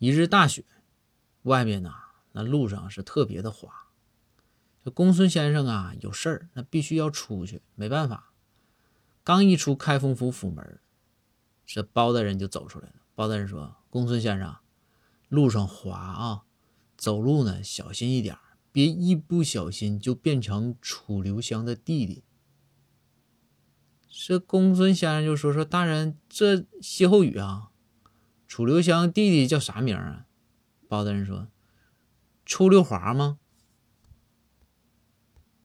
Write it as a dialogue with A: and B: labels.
A: 一日大雪，外边呢，那路上是特别的滑。这公孙先生啊，有事儿，那必须要出去，没办法。刚一出开封府府门，这包大人就走出来了。包大人说：“公孙先生，路上滑啊，走路呢小心一点，别一不小心就变成楚留香的弟弟。”这公孙先生就说：“说大人，这歇后语啊。”楚留香弟弟叫啥名啊？包大人说：“楚留华吗？”